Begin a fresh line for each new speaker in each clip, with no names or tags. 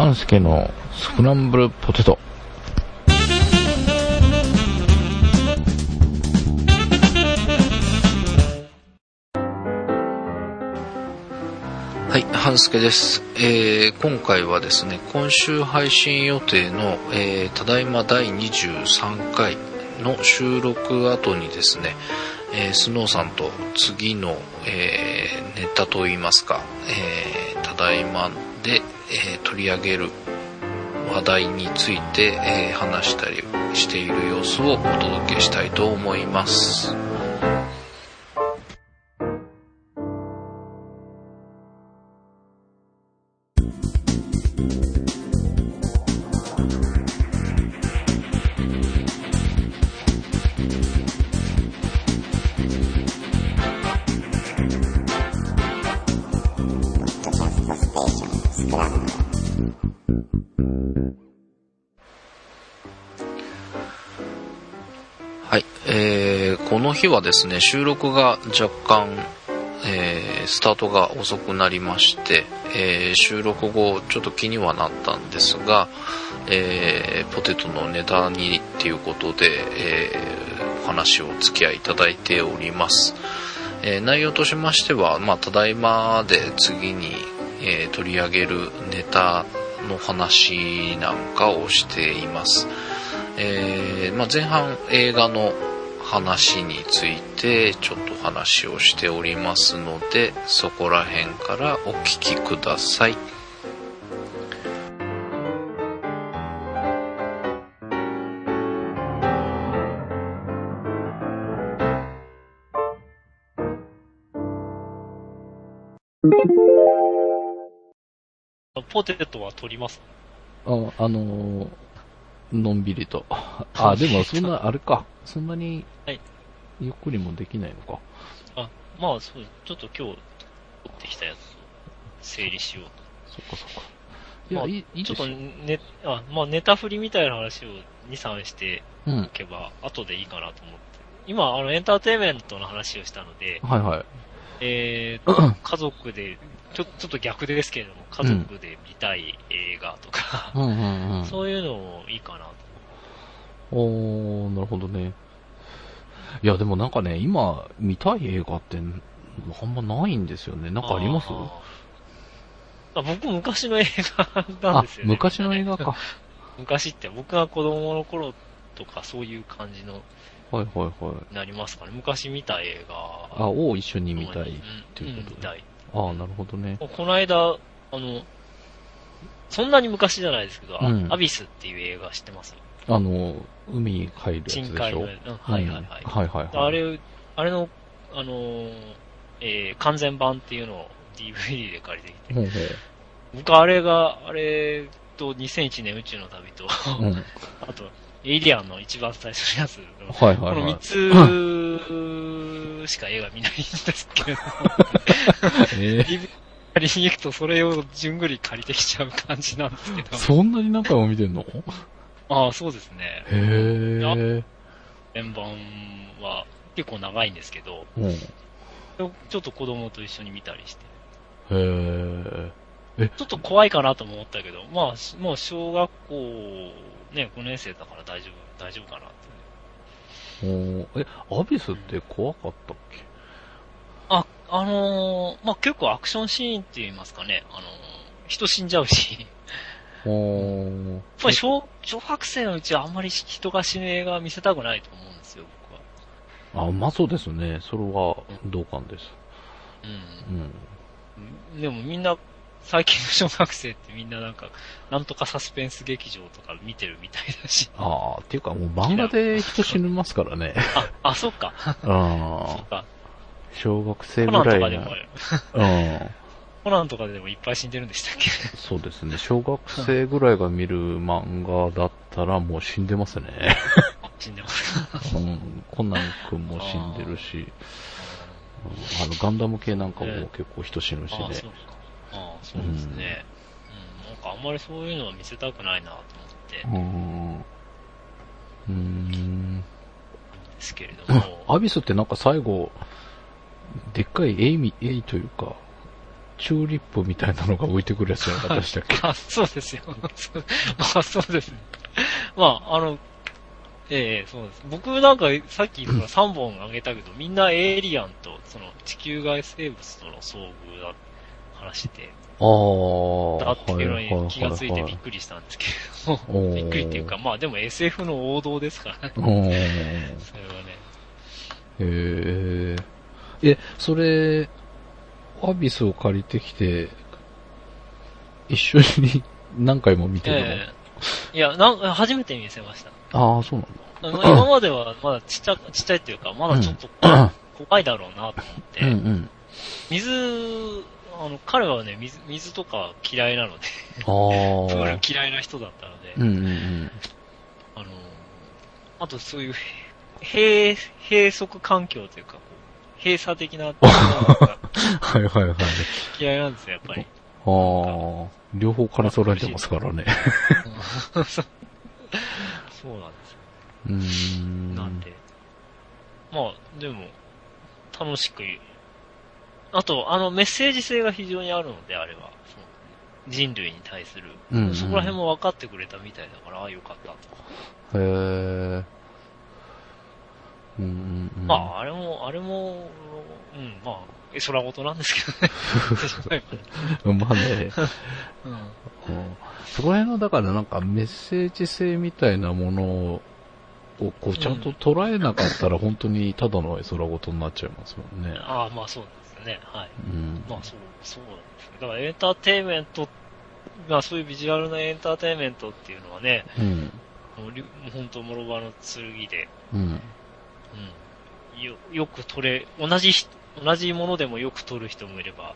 半助のスクランブルポテト。はい、半助です、えー、今回はですね、今週配信予定の、えー、ただいま第23回の収録後にですね、えー、スノーさんと次の、えー、ネタといいますか、えー、ただいまで、え取り上げる話題について、え話したりしている様子をお届けしたいと思います。はいえ、この日はですね、収録が若干、えー、スタートが遅くなりまして、えー、収録後ちょっと気にはなったんですが、えー、ポテトの値段にっていうことで、えお話をお付き合いいただいております。え内容としましては、まあ、ただいまで次に、え取り上げるネタの話なんかをしています。えまあ、前半映画の話についてちょっと話をしておりますのでそこら辺からお聞きください。
ポテトは取ります？
あ、あのー、のんびりと。あ、でもそんな、あれか。そんなに、ゆっくりもできないのか。
あ、まあ、そう、ちょっと今日、取ってきたやつを整理しようと。
そっかそっか。
いや、まあ、いいちょっとね、あ、まあ、ネタ振りみたいな話を2、3しておけば、後でいいかなと思って。今、あの、エンターテイメントの話をしたので、
はいはい。
えー、家族で、ちょ、ちょっと逆ですけれども、家族で見たい映画とか、
うんうんうん、
そういうのもいいかなと。
おー、なるほどね。いや、でもなんかね、今、見たい映画って、あんまないんですよね。なんかあります？
あ僕、昔の映画なんですよね。
昔の映画か。
昔って僕が子供の頃とかそういう感じの、
はいはいはい。
なりますかね。昔見た映画。
あ、を一緒に見たいっていうことで。見たい。ああ、なるほどね。
この間、あの、そんなに昔じゃないですけど、うん、アビスっていう映画知ってます？
あの、海に入るやつでしょ？深海の、はい
はいはい。はいはいはい。あれ、あれの、あのえー、完全版っていうのを DVD で借りてきて、ほうほう。僕あれが、あれと2001年宇宙の旅と、うん、あと、エイリアンの一番最初のやつ。
はいはいはい、
この3つしか映画見ないんですけど、えー、借りに行くとそれをじゅんぐり借りてきちゃう感じなんですけど。
そんなに何回も見てんの？
ああ、そうですね。
へえ。
円盤は結構長いんですけど、うん、ちょっと子供と一緒に見たりして。
へえ。
えちょっと怖いかなとも思ったけど、まあ、もう小学校、ね、5年生だから大丈夫、大丈夫かな
え、アビスって怖かったっけ？
あ、あのー、まあ、結構アクションシーンって言いますかね、あのー、人死んじゃうし。
お
やっぱり小、小学生のうちはあんまり人が死ぬ映画見せたくないと思うんですよ、
僕は。あ、まあそうですね。それは同感です。
うん。うん。でもみんな、最近の小学生ってみんななんか、なんとかサスペンス劇場とか見てるみたいだし。
ああ、っていうかもう漫画で人死にますからね。
あ、あ、そっか。あ
あ。そっか。小学生ぐらいの。コナンとかでも、うん。
コナンとかでもいっぱい死んでるんでしたっけ？
そうですね。小学生ぐらいが見る漫画だったらもう死んでますね。
死んでます。
うん、コナン君も死んでるし、あの、ガンダム系なんかも結構人死ぬしね。あ
あそうですね、うん。うん。なんかあんまりそういうのは見せたくないなと思って。
うん。うん。
ですけれども。
アビスってなんか最後、でっかいエイミ、エイというか、チューリップみたいなのが置いてくるやつじゃなかったでしたっけ？
あ、そうですよ。まあ、そうですね。まあ、あの、ええそうです。僕なんかさっき3本あげたけど、みんなエイリアンと、その地球外生物との遭遇だ話で、
ああ。
だっていうのに気がついてびっくりしたんですけど、びっくりっていうか、まあでも SF の王道ですからね。それはね。
へえ。え、それ、アビスを借りてきて、一緒に何回も見てるの、え
ー、いやなん、初めて見せました。
ああ、そう
なんだ。今まではまだちっちゃ、ちっちゃいっていうか、まだちょっと怖いだろうなと思って、うんうん、水、あの、彼はね、水、水とか嫌いなのでプー ル嫌いな人だったので、うんうんうん、あの、あとそういう、閉、閉塞環境というか、閉鎖的な、
はいはいはい。
嫌いなんですよ、やっぱり。
ああ、両方から揃えてますからね。
そうなんですよ。うん。なんで。まあ、でも、楽しく、あと、あの、メッセージ性が非常にあるので、あれは。人類に対する、うんうん。そこら辺も分かってくれたみたいだから、ああ、よかったと。へえ。
うんうんうん、
まあ、あれも、あれも、うん、まあ、絵空事なんですけどね。
まあね。うん、そこら辺の、だからなんかメッセージ性みたいなものを、こう、ちゃんと捉えなかったら本当にただの絵空事になっちゃいますもんね。
ああ、まあそうね。はい。うん、まあそう、そうなんですね。だからエンターテイメント、まあそういうビジュアルなエンターテイメントっていうのはね、うん、本当、諸刃の剣で、うん、うん、よよく撮れ、同じ、同じものでもよく撮る人もいれば、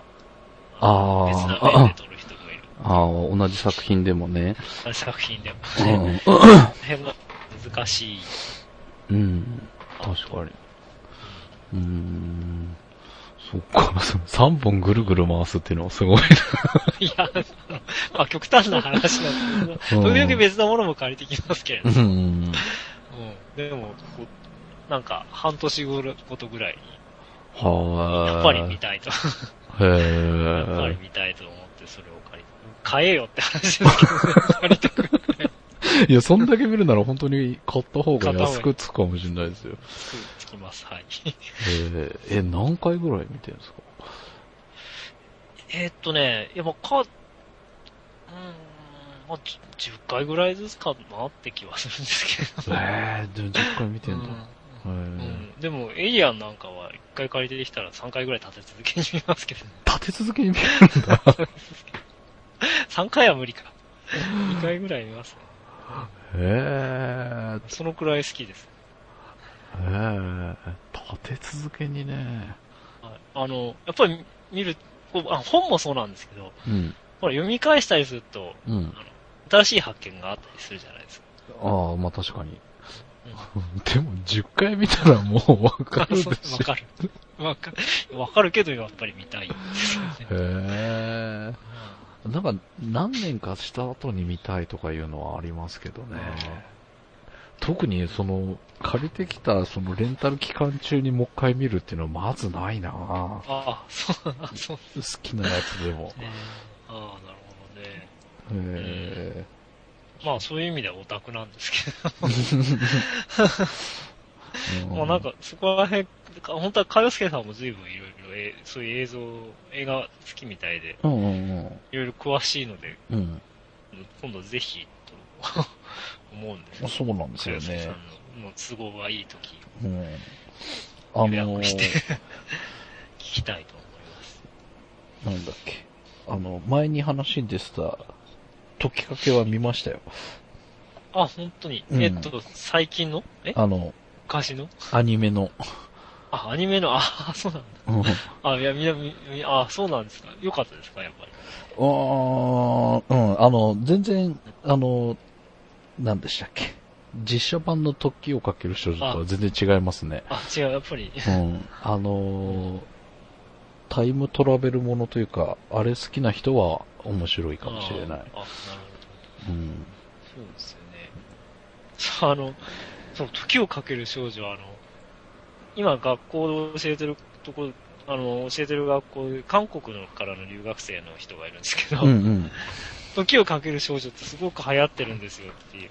あ
別な面で撮る人もいる。
ああ、同じ作品でもね。
同じ作品でもね。うん、辺が難しい。
うん、確かに。うん、そっか、3本ぐるぐる回すっていうのはすごいな。
いや、まあ極端な話なんですけど、時々別なものも借りてきますけれど。うん。うん、でも、なんか、半年ごとぐらいに。はやっぱり見たいと。へ やっぱり見たいと思ってそれを借りて。買えよって話ですけど、ね、借りてく
る。いや、そんだけ見るなら本当に買った方が安くつくかもしれないですよ。
ます、はい。
えー、え、何回ぐらい見てるんですか？
えー、っとね、やっぱか、うん、まあ、10回ぐらいずつかなって気はするんですけど。
えー、でも10回見てんだ。うん
うん、でも、エイリアンなんかは一回借りてきたら3回ぐらい立て続けに見ますけど、ね、
立て続けに見るんだ。
3回は無理か。2回ぐらい見ますね。
へえ。
そのくらい好きです。
へえ。立て続けにね。
あの、やっぱり見る、あ本もそうなんですけど、うん、ほら読み返したりすると、うん、新しい発見があったりするじゃないですか。
ああ、まあ確かに。でも10回見たらもうわかるでしょ。わ
かる。わかる。わかるけどやっぱり見たい。
へー。なんか何年かした後に見たいとかいうのはありますけどね。特にその借りてきたそのレンタル期間中にもう一回見るっていうのはまずないな
ああ、そう、そう。好
きなやつでも。
ああ、なるほどね。へー。まあそういう意味ではオタクなんですけど。もうなんか、そこら辺、本当はかよすけさんも随分いろいろ、そういう映像、映画好きみたいで、いろいろ詳しいので、うん、今度ぜひ、と思うんですよ。
そうなんですよね。
の都合がいいとき、うん、予約して 聞きたいと思います。
なんだっけ。あの、前に話に出てた、解きかけは見ましたよ。
あ、本当に。うん、えっと、最近の？え？
あの、
昔の？
アニメの。
あ、アニメの、あ、そうなんだ。うん、あ、いや、みな、み、あ、そうなんですか。よかったですか、やっぱり。
あうん、あの、全然、あの、何でしたっけ？実写版の時をかける少女とは全然違いますね。
あ、違う、やっぱり。
うん。あのー、タイムトラベルものというか、あれ好きな人は面白いかもしれない。あなるほど。
うん。そうですよね。そう、あの、そう、時をかける少女は、あの、今学校で教えてるところ、あの、教えてる学校で、韓国のからの留学生の人がいるんですけど、うんうん、時をかける少女ってすごく流行ってるんですよっていう。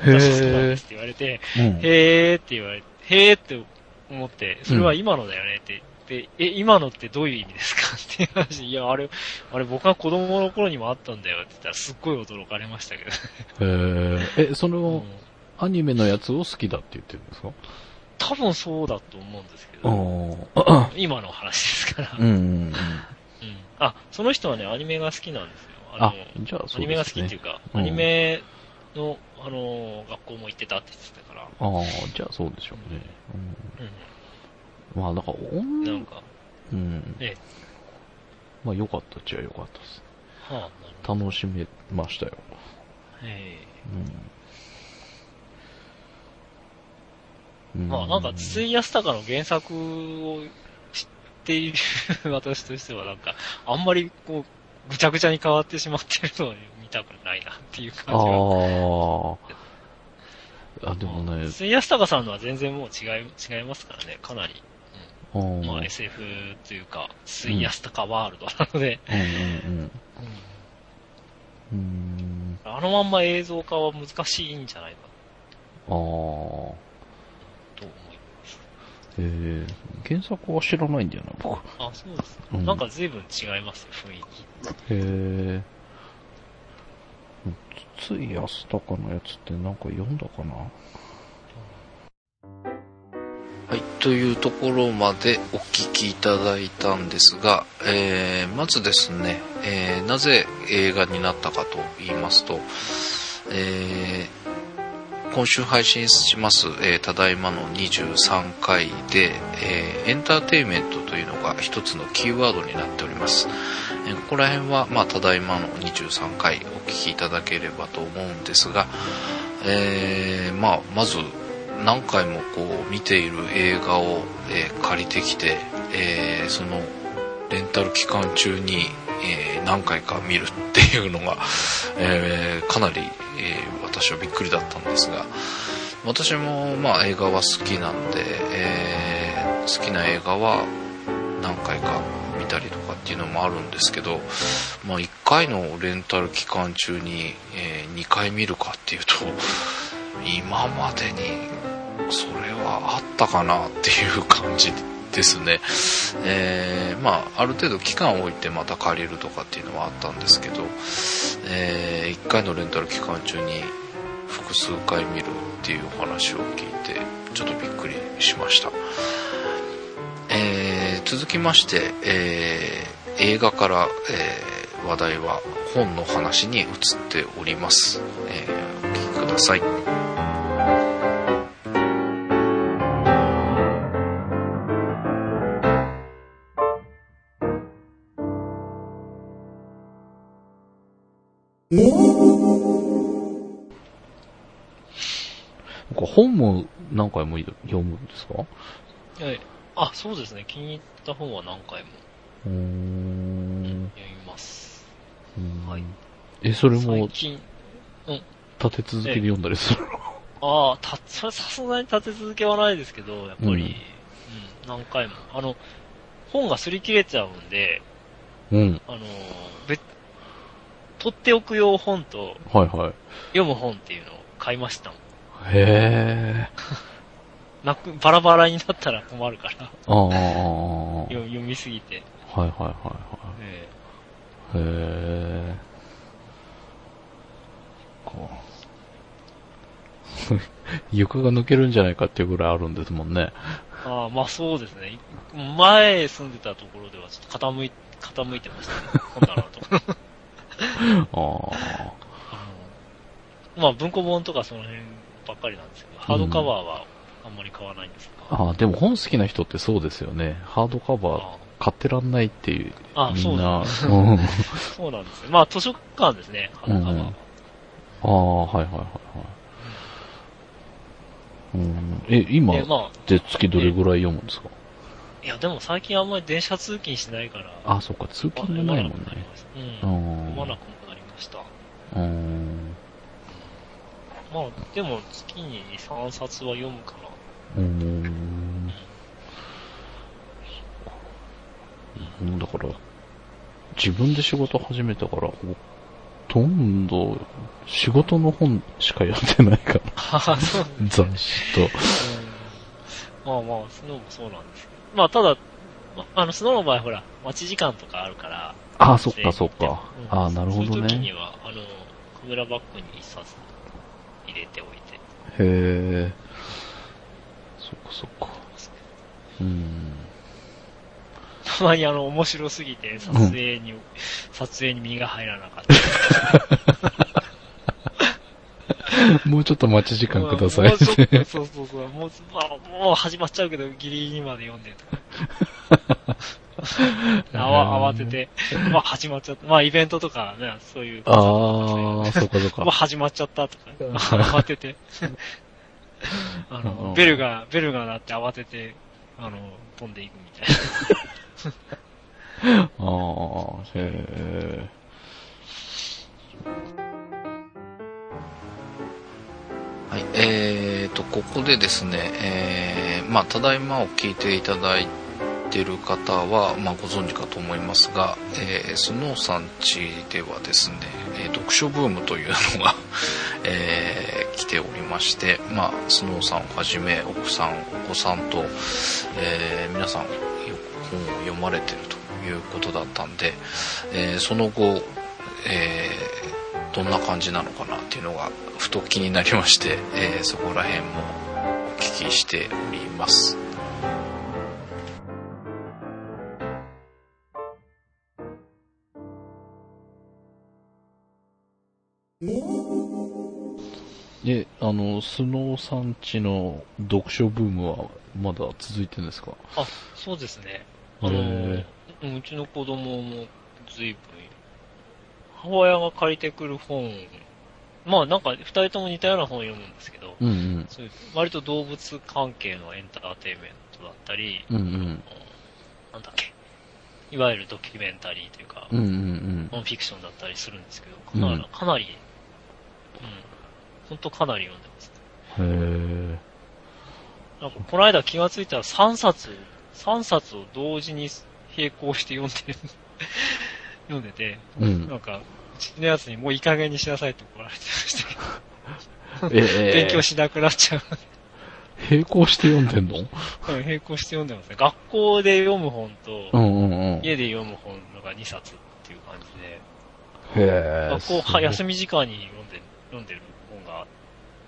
私好きなんですって言われて、うん、へーって言われて、へーって思って、それは今のだよねってで、え、今のってどういう意味ですかっていう話、いや、あれ、あれ僕が子供の頃にもあったんだよって言ったらすっごい驚かれましたけど。
へえ、え、その、うん、アニメのやつを好きだって言ってるんですか？
多分そうだと思うんですけど、今の話ですから。うんうんうん。あ、その人はね、アニメが好きなんですよ。あのあ、じゃあそうですね。アニメが好きっていうか、アニメの、あの、学校も行ってたって言ってたから。あ
あ、じゃあそうでしょうね。うん。うんまあ、なんか音、なんか、うん。ええ。まあ、良かったっちゃ良かったです。はあ、楽しめましたよ。え
え。うん。まあ、なんか、筒井康隆の原作を知っている 私としては、なんか、あんまり、こう、ぐちゃぐちゃに変わってしまってるのを見たくないなっていう感じが。ああ。あ、でもね。筒井康隆さんのは全然もう違い、違いますからね、かなり。まあ SF というか、水安高ワールドなので、あのまんま映像化は難しいんじゃないかああ。と思います。
ええー、原作は知らないんだよな、僕。
あ、そうです、うん、なんか随分違います、雰囲気。へ
え。つい安高のやつってなんか読んだかな？
はい、というところまでお聞きいただいたんですが、えー、まずですね、えー、なぜ映画になったかと言いますと、えー、今週配信します、えただいまの23回で、えエンターテインメントというのが一つのキーワードになっております。えここら辺は、まあ、ただいまの23回お聞きいただければと思うんですが、えまあ、まず何回もこう見ている映画を、え、借りてきて、え、そのレンタル期間中に、えー、何回か見るっていうのが、えかなり、え私はびっくりだったんですが私もまあ映画は好きなんで、え好きな映画は何回か見たりとかっていうのもあるんですけど、まあ、1回のレンタル期間中に、え2回見るかっていうと今までにそれはあったかなっていう感じですね。えー、まあ、ある程度期間を置いてまた借りるとかっていうのはあったんですけど、えー、1回のレンタル期間中に複数回見るっていうお話を聞いて、ちょっとびっくりしました。えー、続きまして、えー、映画から、え、話題は本の話に移っております。え、お聞きください。
本も何回も読むんですか？は
い。あ、そうですね。気に入った本は何回も。うん。読みます。
はい。え、それも、最近、うん。立て続けで読んだりするの？
ああ、た、それさすがに立て続けはないですけど、やっぱり、うん、うん、何回も。あの、本が擦り切れちゃうんで、うん。あの、別、取っておく用本と、はいはい。読む本っていうのを買いましたもん。へえ。なく、バラバラになったら困るから。ああ。読読みすぎて。
はいはいはいはい。へえ。こう。床が抜けるんじゃないかっていうぐらいあるんですもんね。
ああ、まあそうですね。前住んでたところではちょっと傾い傾いてましたね。本棚と。ああ。まあ文庫本とかその辺ばっかりなんですけど、ハードカバーはあんまり買わないんです
が。ああ、でも本好きな人ってそうですよね。ハードカバー買ってらんないっていう。あみんな。
そうなんです。そうなんですまあ図書館ですね、ハードカバーは。うん、あ
あ、はいはいはいはい。うん、え、今で月どれぐらい読むんですか、
いや、でも最近あんまり電車通勤しないから。
あ、そっか、通勤もないもんね。
うん。読まなくなりました。うん。まあ、でも月に2、3冊は読むかな。うん。
うん、だから、自分で仕事始めたから、ほとんど仕事の本しか読んでないから。雑誌と。
まあまあ、スノーもそうなんですけど。まあただ、あの、スノーの場合ほら、待ち時間とかあるから。
ああ、そっかそっか。うん、ああ、なるほどね。そういう
時には、あの、カメラバッグに一冊
え。そっかそっか。うん。
たまにあの、面白すぎて、撮影に、うん、撮影に身が入らなかった。
もうちょっと待ち時間ください、
そうそうそう。もう、まあ、もう始まっちゃうけど、ギリギリまで読んでとか。慌てて、まあ始まっちゃった。まあイベントとかね、そういう。
ああ、そこそこ。
まあ始まっちゃったとか、慌てて。あの、ベルが、ベルが鳴って慌てて、あの、飛んでいくみたい
な。ああ、へえ。
はい、えーと、ここでですね、えー、まあ、ただいまを聞いていただいてる方は、まあ、ご存知かと思いますが、えー、スノーさんちではですね、え、読書ブームというのが えー、来ておりまして、まあ、スノーさんをはじめ、奥さん、お子さんと、えー、皆さん、本を読まれてるということだったんで、えー、その後、え、どんな感じなのかなっていうのがふと気になりまして、え、そこら辺もお聞きしております。
で、あの、スノーさんちの読書ブームはまだ続いてるんですか？
あ、そうですね。あの、うちの子供も随分、母親が借りてくる本まあなんか二人とも似たような本を読むんですけど、
うんうん、
そういう割と動物関係のエンターテインメントだったり、
うんうん、
なんだっけ、いわゆるドキュメンタリーというか、
うんうんうん、
ノンフィクションだったりするんですけど、かなり、うん、かなり、うん、本当かなり読んでます
ね。へ
なんかこの間気がついたら3冊、3冊を同時に並行して読んでる。読んでて、
うん、
なんか、ちのやつにもういい加減にしなさいって怒られてましたけど。え勉強しなくなっちゃう。
並行して読んでんの？
うん、並行して読んでますね。学校で読む本と、
うんうんうん、
家で読む本が2冊っていう感じ
で、へ
学校は休み時間に読んで、読んでる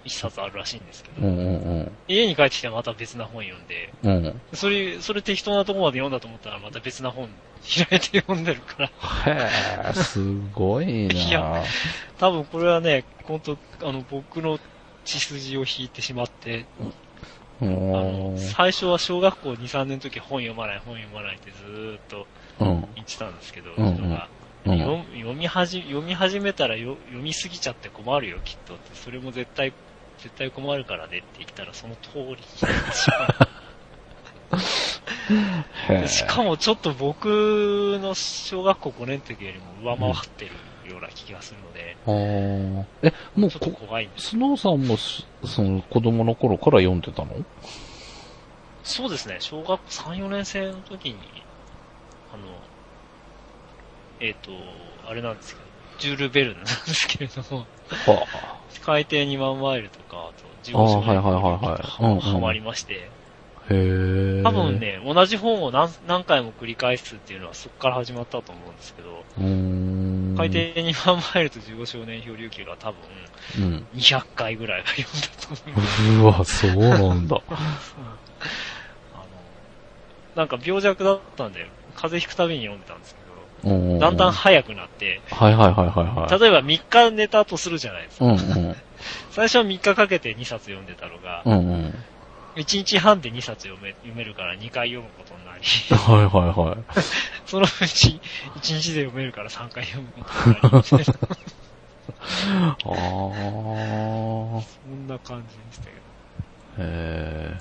1冊あるらしいんですけど、
うんうんうん、
家に帰ってきてまた別な本読んで、
うん、
それ、それ適当なとこまで読んだと思ったらまた別な本開いて読んでるから。
へえ、すごいな。いや、
多分これはね、本当あの、僕の血筋を引いてしまって、
あの
最初は小学校2、3年の時本読まない、本読まないってずーっと言ってたんですけど、
うん、
うん、読み始読み始めたら読みすぎちゃって困るよ、きっとって。それも絶対、絶対困るからねって言ったらその通りになってしまう。しかもちょっと僕の小学校5年の時よりも上回ってるような気がするので。
ああ。え、もう、怖いスノーさんも、その子供の頃から読んでたの？
そうですね。小学校3、4年生の時に、あの、えっ、ー、と、あれなんですけど、ジュール・ベルなんですけれども、
はあ、
海底2万マイルとか、あと、
自分はいはいはいはい。
はまりまして、
へ
多分ね、同じ本を何何回も繰り返すっていうのはそこから始まったと思うんですけど、海底2万マイルと15少年漂流記が多分、200回ぐらいは読んだと思います。
うわ、そうなんだ。あの、
なんか病弱だったんで、風邪ひくたびに読んでたんですけど、だんだん早くなって、
はいはいはいはい、はい。
例えば3日寝たとするじゃないですか。
うんうん、
最初は3日かけて2冊読んでたのが、
うんうん
1日半で2冊読め読めるから2回読むことになり。
はいはいはい。
そのうち1日で読めるから3回読むことになり。ああ。そんな感じでしたけ
ど。へえ。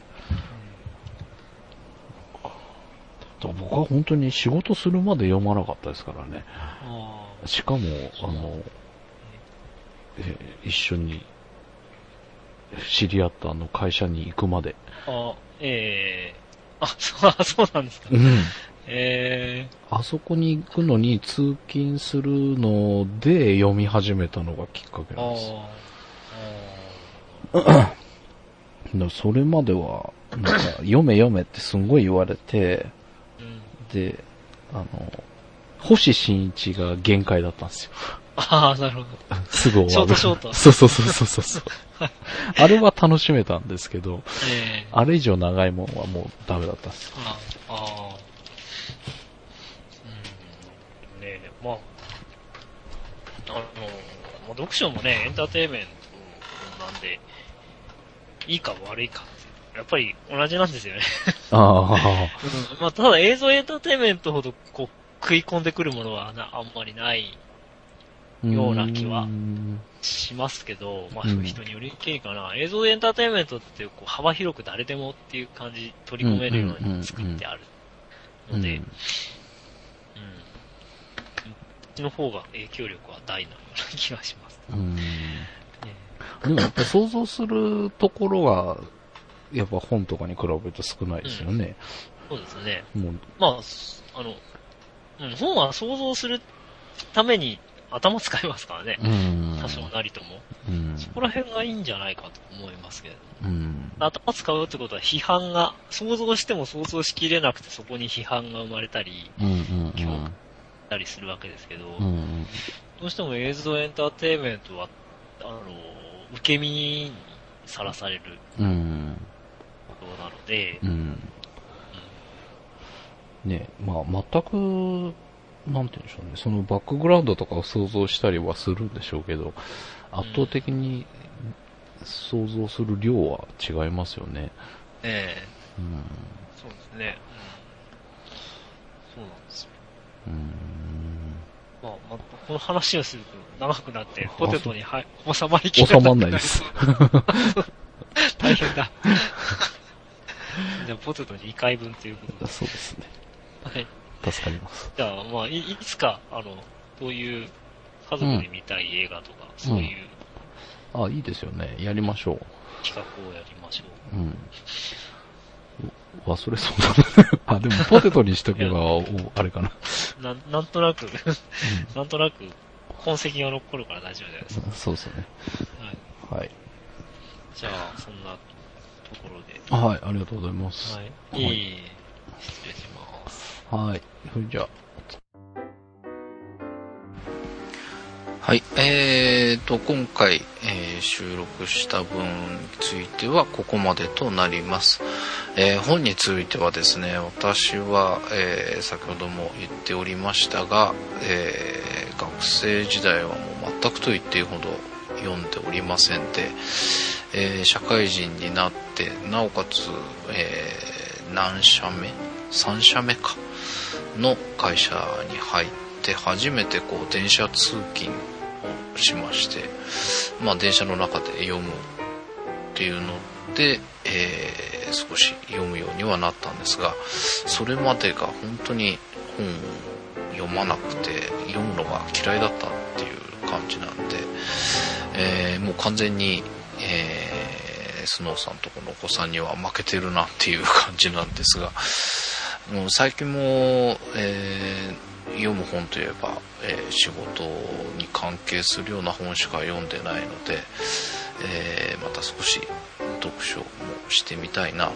うん、僕は本当に仕事するまで読まなかったですからね。しかも、あの、え一緒に知り合ったあの会社に行くまで。
あ、ええー、あ、そう、そうなんですか。
うん。
え
ー、あそこに行くのに通勤するので読み始めたのがきっかけなんです。だそれまでは、なんか、読め読めってすんごい言われて、あの、星新一が限界だったんですよ。
ああ、なるほど。
すぐ終わる。
ショートショート。
そうそうそうそうそう。あれは楽しめたんですけど、えー、あれ以上長いもんはもうダメだったんです。ああ。
うん。ねえ、まあ、あの、読書もね、エンターテイメントなんで、いいか悪いかやっぱり同じなんですよね。ああ。うん。まあ、ただ映像エンターテイメントほど、こう、食い込んでくるものはなあんまりないような気はしますけど、まあ、人によりけりかな。映像エンターテインメントってこう幅広く誰でもっていう感じ、取り込めるように作ってあるので、うん。こっちの方が影響力は大なような気がします。うん。ね、
でもやっぱ想像するところが、やっぱ本とかに比べると少ないですよね。
うん、そうですね。もうまあ、あの、うん、本は想像するために頭使いますからね。多少なりとも。そこら辺がいいんじゃないかと思いますけど。頭使うってことは批判が、想像しても想像しきれなくてそこに批判が生まれたり、今日たりするわけですけど、どうしても映像エンターテインメントは、あの、受け身にさらされることなので、
ねまあ、全くなんて言うんでしょうね、そのバックグラウンドとかを想像したりはするんでしょうけど、圧倒的に想像する量は違いますよね。
ええうん、そうですね。うん、そうなんですよ。うん。まあ、まあ、この話をすると長くなって、ポテトには収まりき
れない。収まんないです。
大変だ。じゃあ、ポテト2回分ということ
で。そうですね。
はい。
助かります。
じゃあ、まあい、いつか、あの、どういう家族で見たい映画とか、うん、そういう、
うん、あ、いいですよね。やりましょう。
企画をやりましょう。うん。
忘れそうだね。あ、でもポテトにしとけば、あれかな。
な、なんとなくなんとなく、痕跡が残るから大丈夫じゃないですか。
そうですね。はい。はい。
じゃあ、そんなところで。
はい、ありがとうございます。はい。
いい、失礼します。
はい。それじゃあ。
はい。えーと、今回、えー、収録した分についてはここまでとなります。えー、本についてはですね、私は、えー、先ほども言っておりましたが、えー、学生時代はもう全くと言っていいほど読んでおりませんで、えー、社会人になって、なおかつ、えー、何社目 ?3 社目か。の会社に入って初めてこう電車通勤をしまして、まあ、電車の中で読むっていうので、えー、少し読むようにはなったんですがそれまでが本当に本を読まなくて読むのが嫌いだったっていう感じなんで、えー、もう完全に、えスノーさんとこのお子さんには負けてるなっていう感じなんですがもう最近も、えー、読む本といえば、えー、仕事に関係するような本しか読んでないので、えー、また少し読書もしてみたいなと思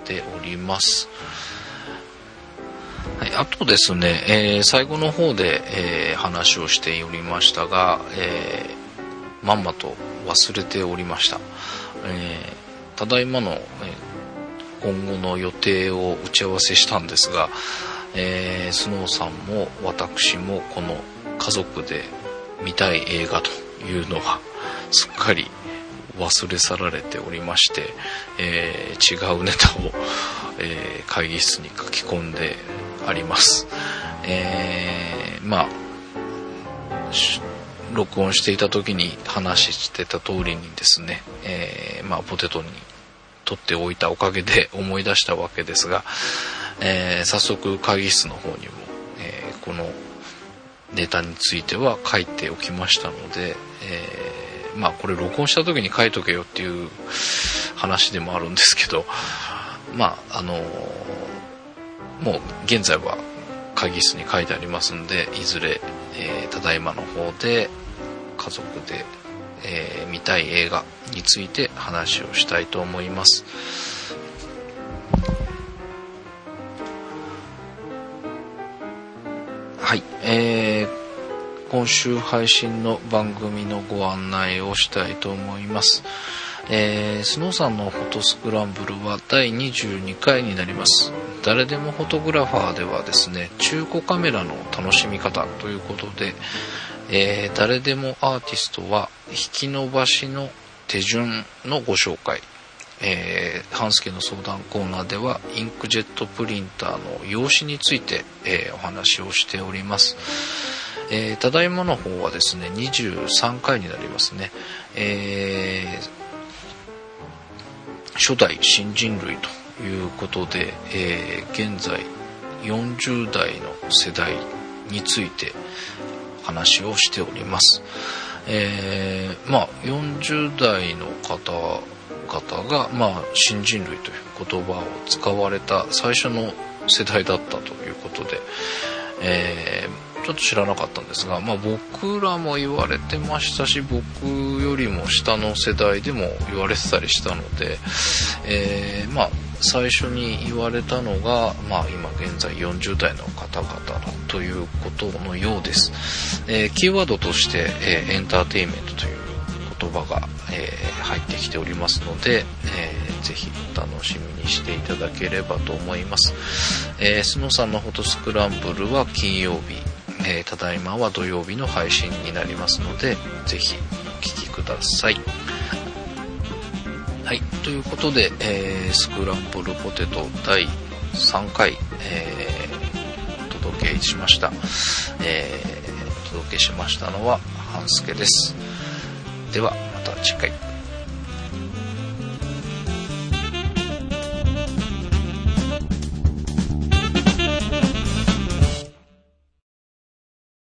っております。はい、あとですね、えー、最後の方で、えー、話をしておりましたが、えー、まんまと忘れておりました。えただいまの、え今後の予定を打ち合わせしたんですが、えー、スノーさんも私もこの家族で見たい映画というのはすっかり忘れ去られておりまして、えー、違うネタを、えー、会議室に書き込んであります。えー、まあ、録音していた時に話してた通りにですね、えー、まあ、ポテトに取っておいたおかげで 思い出したわけですが、えー、早速会議室の方にも、えー、このネタについては書いておきましたので、え、まあこれ録音した時に書いとけよっていう話でもあるんですけど、まああのもう現在は会議室に書いてありますんでいずれ、えー、ただいまの方で家族で、えー、見たい映画について話をしたいと思いますはい、えー、今週配信の番組のご案内をしたいと思います。えー、スノーさんのフォトスクランブルは第22回になります。誰でもフォトグラファーではですね中古カメラの楽しみ方ということで、えー、誰でもアーティストは引き伸ばしの手順のご紹介。えー、半助の相談コーナーではインクジェットプリンターの用紙について、えー、お話をしております、えー、ただいまの方はですね23回になりますね、えー初代新人類ということで、えー、現在40代の世代について話をしております。えー、まあ40代の方々が、まあ、新人類という言葉を使われた最初の世代だったということで、えーちょっと知らなかったんですが、まあ、僕らも言われてましたし僕よりも下の世代でも言われてたりしたので、えー、まあ、最初に言われたのが、まあ、今現在40代の方々ということのようです、えー、キーワードとして、え、エンターテインメントという言葉が、え、入ってきておりますので、えー、ぜひお楽しみにしていただければと思います、えー、スノさんのフォトスクランブルは金曜日えー、ただいまは土曜日の配信になりますので、ぜひお聴きください。はい、ということで、えー、スクランブルポテト第3回、えー、お届けしました。えー、お届けしましたのは、半助です。では、また次回。